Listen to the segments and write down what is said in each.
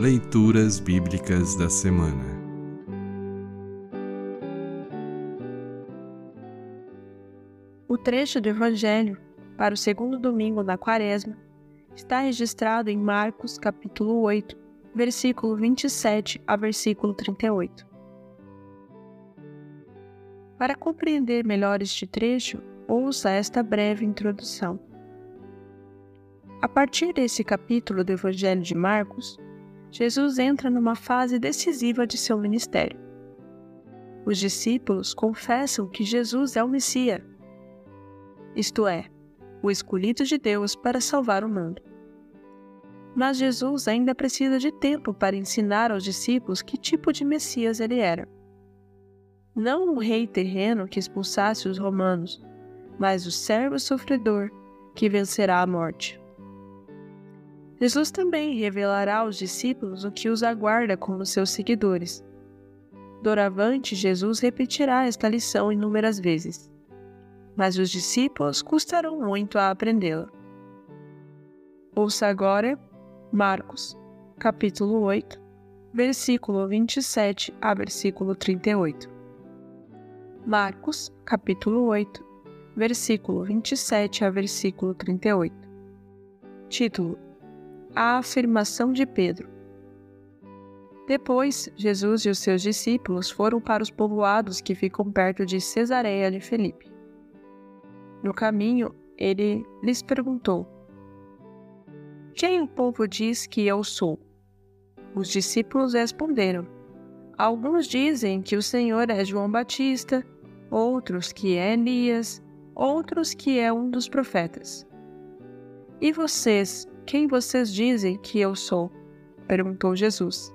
Leituras Bíblicas da Semana O trecho do Evangelho para o segundo domingo da Quaresma está registrado em Marcos, capítulo 8, versículo 27 a versículo 38. Para compreender melhor este trecho, ouça esta breve introdução. A partir desse capítulo do Evangelho de Marcos, Jesus entra numa fase decisiva de seu ministério. Os discípulos confessam que Jesus é o Messias, isto é, o escolhido de Deus para salvar o mundo. Mas Jesus ainda precisa de tempo para ensinar aos discípulos que tipo de Messias ele era. Não um rei terreno que expulsasse os romanos, mas o servo sofredor que vencerá a morte. Jesus também revelará aos discípulos o que os aguarda como seus seguidores. Doravante, Jesus repetirá esta lição inúmeras vezes, mas os discípulos custarão muito a aprendê-la. Ouça agora Marcos, capítulo 8, versículo 27 a versículo 38. Marcos, capítulo 8, versículo 27 a versículo 38. Título: a afirmação de Pedro. Depois, Jesus e os seus discípulos foram para os povoados que ficam perto de Cesareia de Felipe. No caminho, ele lhes perguntou: Quem o povo diz que eu sou? Os discípulos responderam: Alguns dizem que o Senhor é João Batista, outros que é Elias, outros que é um dos profetas. E vocês, quem vocês dizem que eu sou? perguntou Jesus.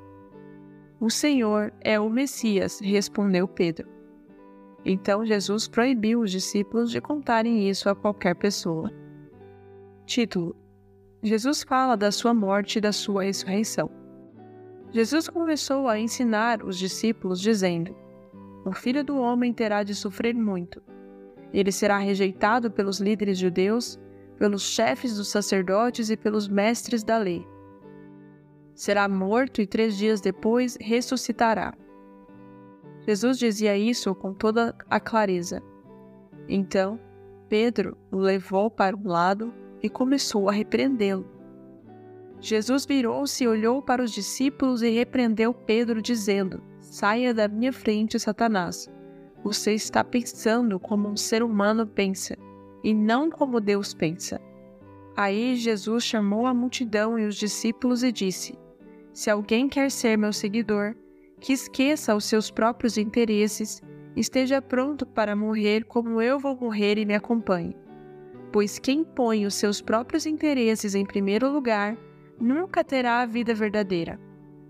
O Senhor é o Messias, respondeu Pedro. Então Jesus proibiu os discípulos de contarem isso a qualquer pessoa. Título: Jesus fala da sua morte e da sua ressurreição. Jesus começou a ensinar os discípulos, dizendo: O filho do homem terá de sofrer muito. Ele será rejeitado pelos líderes judeus pelos chefes dos sacerdotes e pelos mestres da lei. Será morto e três dias depois ressuscitará. Jesus dizia isso com toda a clareza. Então, Pedro o levou para um lado e começou a repreendê-lo. Jesus virou-se e olhou para os discípulos e repreendeu Pedro, dizendo: Saia da minha frente, Satanás. Você está pensando como um ser humano pensa e não como Deus pensa. Aí Jesus chamou a multidão e os discípulos e disse: Se alguém quer ser meu seguidor, que esqueça os seus próprios interesses, esteja pronto para morrer como eu vou morrer e me acompanhe. Pois quem põe os seus próprios interesses em primeiro lugar nunca terá a vida verdadeira.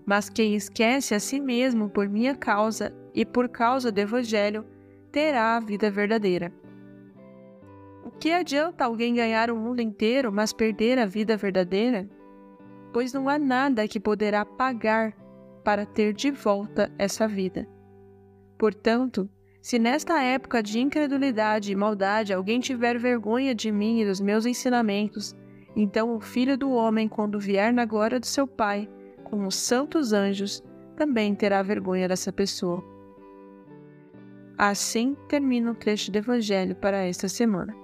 Mas quem esquece a si mesmo por minha causa e por causa do Evangelho terá a vida verdadeira. O que adianta alguém ganhar o mundo inteiro, mas perder a vida verdadeira? Pois não há nada que poderá pagar para ter de volta essa vida. Portanto, se nesta época de incredulidade e maldade alguém tiver vergonha de mim e dos meus ensinamentos, então o Filho do Homem, quando vier na glória do seu Pai, com os santos anjos, também terá vergonha dessa pessoa. Assim termina o trecho do Evangelho para esta semana.